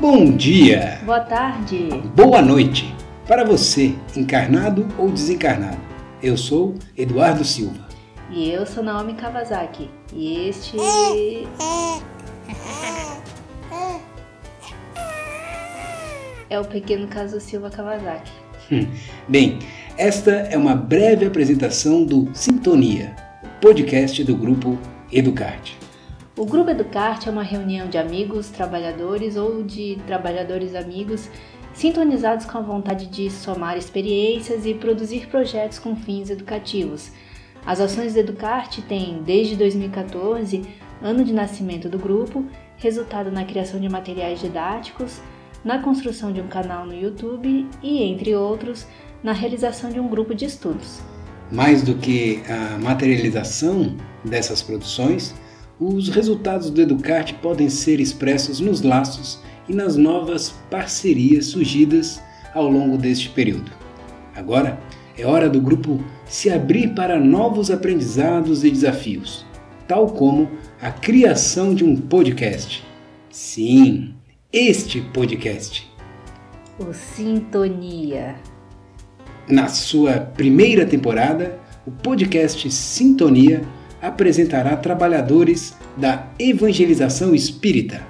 Bom dia, Boa tarde. boa noite para você, encarnado ou desencarnado. Eu sou Eduardo Silva. E eu sou Naomi Kawasaki. E este. É o pequeno caso Silva Kawasaki. Bem, esta é uma breve apresentação do Sintonia, podcast do grupo Educarte. O Grupo Educarte é uma reunião de amigos, trabalhadores ou de trabalhadores amigos sintonizados com a vontade de somar experiências e produzir projetos com fins educativos. As ações do Educarte têm, desde 2014, ano de nascimento do grupo, resultado na criação de materiais didáticos, na construção de um canal no YouTube e, entre outros, na realização de um grupo de estudos. Mais do que a materialização dessas produções, os resultados do Educarte podem ser expressos nos laços e nas novas parcerias surgidas ao longo deste período. Agora é hora do grupo se abrir para novos aprendizados e desafios, tal como a criação de um podcast. Sim, este podcast. O Sintonia. Na sua primeira temporada, o podcast Sintonia apresentará trabalhadores da evangelização espírita.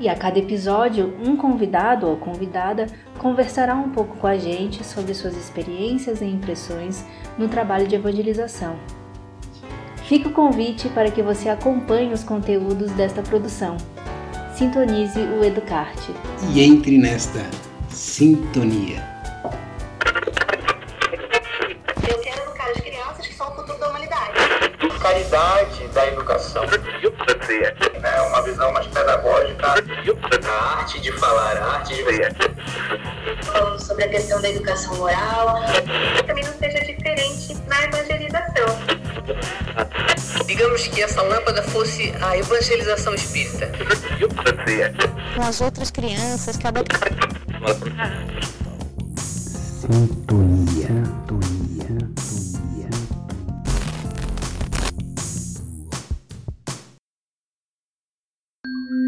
E a cada episódio, um convidado ou convidada conversará um pouco com a gente sobre suas experiências e impressões no trabalho de evangelização. Fica o convite para que você acompanhe os conteúdos desta produção. Sintonize o Educarte. E entre nesta sintonia. Eu quero educar as crianças que são o futuro da humanidade. caridade da educação. Né, uma visão mais pedagógica. A arte de falar, a arte de ver. Falando sobre a questão da educação moral. Também não seja diferente na evangelização digamos que essa lâmpada fosse a evangelização espírita. Com as outras crianças, cada. Sintonia. Sintonia. Sintonia. Sintonia.